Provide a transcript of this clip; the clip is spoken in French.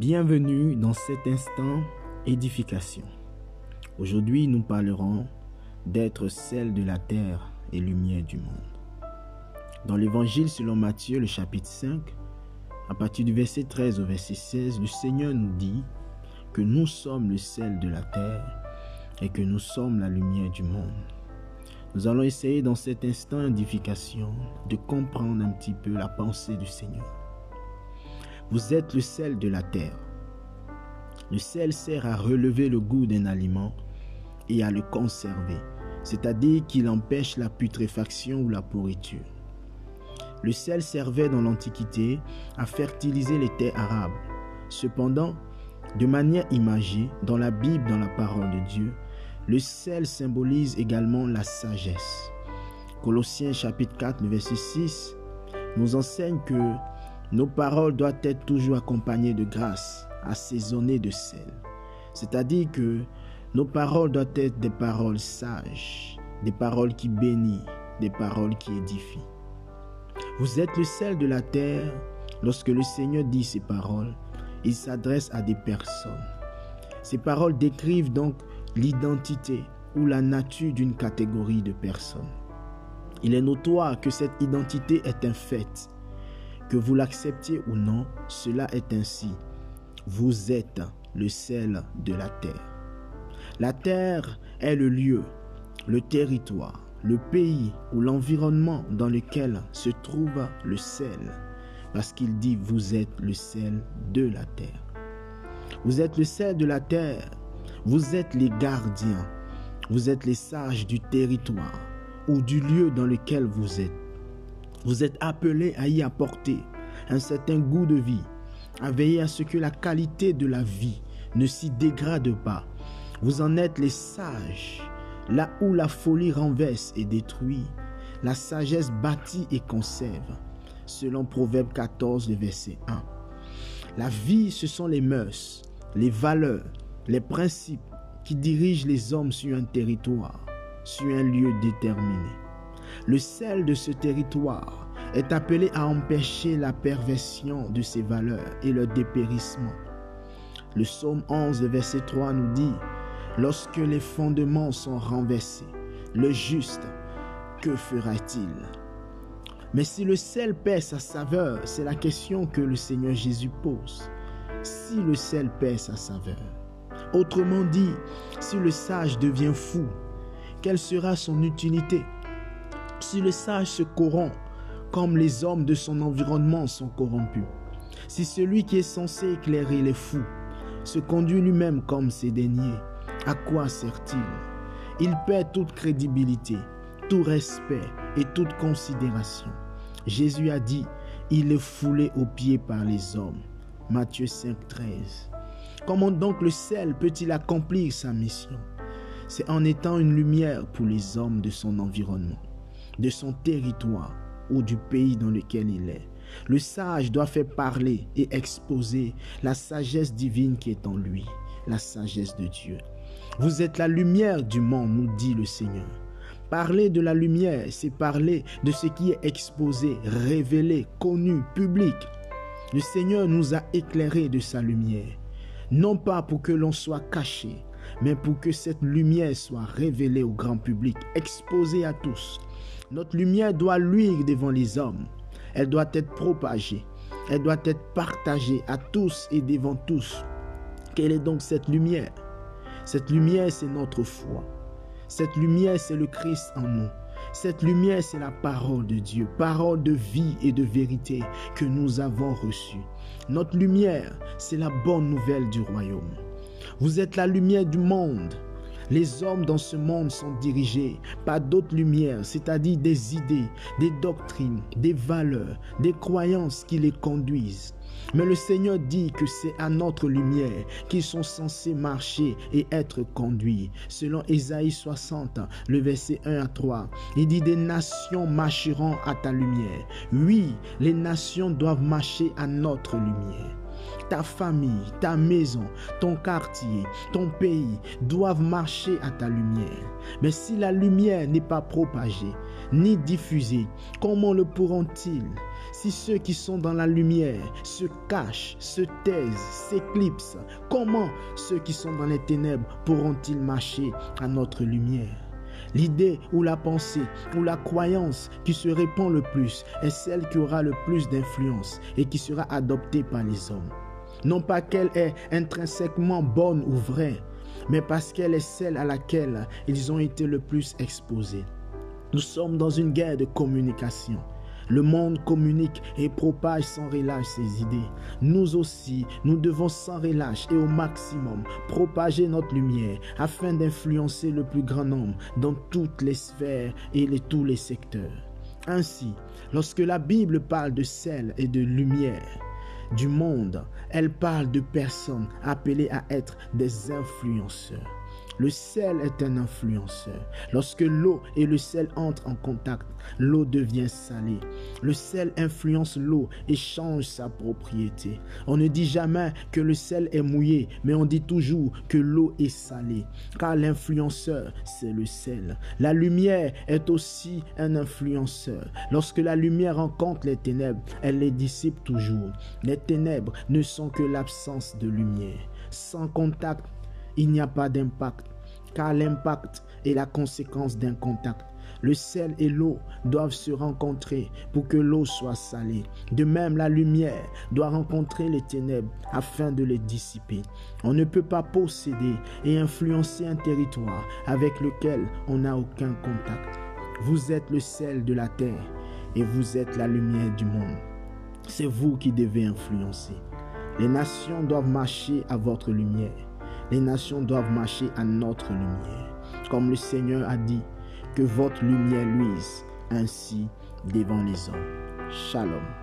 Bienvenue dans cet instant édification. Aujourd'hui, nous parlerons d'être celle de la terre et lumière du monde. Dans l'évangile selon Matthieu, le chapitre 5, à partir du verset 13 au verset 16, le Seigneur nous dit que nous sommes le sel de la terre et que nous sommes la lumière du monde. Nous allons essayer dans cet instant d'édification de comprendre un petit peu la pensée du Seigneur. Vous êtes le sel de la terre. Le sel sert à relever le goût d'un aliment et à le conserver, c'est-à-dire qu'il empêche la putréfaction ou la pourriture. Le sel servait dans l'Antiquité à fertiliser les terres arabes. Cependant, de manière imagée, dans la Bible, dans la parole de Dieu, le sel symbolise également la sagesse. Colossiens chapitre 4, verset 6 nous enseigne que nos paroles doivent être toujours accompagnées de grâce, assaisonnées de sel. C'est-à-dire que nos paroles doivent être des paroles sages, des paroles qui bénissent, des paroles qui édifient. Vous êtes le sel de la terre. Lorsque le Seigneur dit ces paroles, il s'adresse à des personnes. Ces paroles décrivent donc l'identité ou la nature d'une catégorie de personnes. Il est notoire que cette identité est un fait. Que vous l'acceptiez ou non, cela est ainsi. Vous êtes le sel de la terre. La terre est le lieu, le territoire, le pays ou l'environnement dans lequel se trouve le sel, parce qu'il dit vous êtes le sel de la terre. Vous êtes le sel de la terre, vous êtes les gardiens, vous êtes les sages du territoire ou du lieu dans lequel vous êtes. Vous êtes appelés à y apporter un certain goût de vie, à veiller à ce que la qualité de la vie ne s'y dégrade pas. Vous en êtes les sages Là où la folie renverse et détruit, la sagesse bâtit et conserve, selon Proverbe 14, verset 1. La vie, ce sont les mœurs, les valeurs, les principes qui dirigent les hommes sur un territoire, sur un lieu déterminé. Le sel de ce territoire est appelé à empêcher la perversion de ces valeurs et leur dépérissement. Le psaume 11, verset 3 nous dit, Lorsque les fondements sont renversés, le juste, que fera-t-il? Mais si le sel perd sa saveur, c'est la question que le Seigneur Jésus pose. Si le sel perd sa saveur, autrement dit, si le sage devient fou, quelle sera son utilité? Si le sage se corrompt, comme les hommes de son environnement sont corrompus, si celui qui est censé éclairer les fous se conduit lui-même comme ses déniers, à quoi sert-il? Il perd toute crédibilité, tout respect et toute considération. Jésus a dit, il est foulé aux pieds par les hommes. Matthieu 5, 13. Comment donc le sel peut-il accomplir sa mission? C'est en étant une lumière pour les hommes de son environnement, de son territoire ou du pays dans lequel il est. Le sage doit faire parler et exposer la sagesse divine qui est en lui, la sagesse de Dieu. Vous êtes la lumière du monde, nous dit le Seigneur. Parler de la lumière, c'est parler de ce qui est exposé, révélé, connu, public. Le Seigneur nous a éclairés de sa lumière, non pas pour que l'on soit caché, mais pour que cette lumière soit révélée au grand public, exposée à tous. Notre lumière doit luire devant les hommes, elle doit être propagée, elle doit être partagée à tous et devant tous. Quelle est donc cette lumière? Cette lumière, c'est notre foi. Cette lumière, c'est le Christ en nous. Cette lumière, c'est la parole de Dieu, parole de vie et de vérité que nous avons reçue. Notre lumière, c'est la bonne nouvelle du royaume. Vous êtes la lumière du monde. Les hommes dans ce monde sont dirigés par d'autres lumières, c'est-à-dire des idées, des doctrines, des valeurs, des croyances qui les conduisent. Mais le Seigneur dit que c'est à notre lumière qu'ils sont censés marcher et être conduits. Selon Ésaïe 60, le verset 1 à 3, il dit des nations marcheront à ta lumière. Oui, les nations doivent marcher à notre lumière. Ta famille, ta maison, ton quartier, ton pays doivent marcher à ta lumière. Mais si la lumière n'est pas propagée ni diffusée, comment le pourront-ils? Si ceux qui sont dans la lumière se cachent, se taisent, s'éclipsent, comment ceux qui sont dans les ténèbres pourront-ils marcher à notre lumière? L'idée ou la pensée ou la croyance qui se répand le plus est celle qui aura le plus d'influence et qui sera adoptée par les hommes. Non pas qu'elle est intrinsèquement bonne ou vraie, mais parce qu'elle est celle à laquelle ils ont été le plus exposés. Nous sommes dans une guerre de communication. Le monde communique et propage sans relâche ses idées. Nous aussi, nous devons sans relâche et au maximum propager notre lumière afin d'influencer le plus grand nombre dans toutes les sphères et tous les secteurs. Ainsi, lorsque la Bible parle de sel et de lumière, du monde, elle parle de personnes appelées à être des influenceurs. Le sel est un influenceur. Lorsque l'eau et le sel entrent en contact, l'eau devient salée. Le sel influence l'eau et change sa propriété. On ne dit jamais que le sel est mouillé, mais on dit toujours que l'eau est salée. Car l'influenceur, c'est le sel. La lumière est aussi un influenceur. Lorsque la lumière rencontre les ténèbres, elle les dissipe toujours. Les ténèbres ne sont que l'absence de lumière. Sans contact, il n'y a pas d'impact, car l'impact est la conséquence d'un contact. Le sel et l'eau doivent se rencontrer pour que l'eau soit salée. De même, la lumière doit rencontrer les ténèbres afin de les dissiper. On ne peut pas posséder et influencer un territoire avec lequel on n'a aucun contact. Vous êtes le sel de la terre et vous êtes la lumière du monde. C'est vous qui devez influencer. Les nations doivent marcher à votre lumière. Les nations doivent marcher à notre lumière. Comme le Seigneur a dit, que votre lumière luise ainsi devant les hommes. Shalom.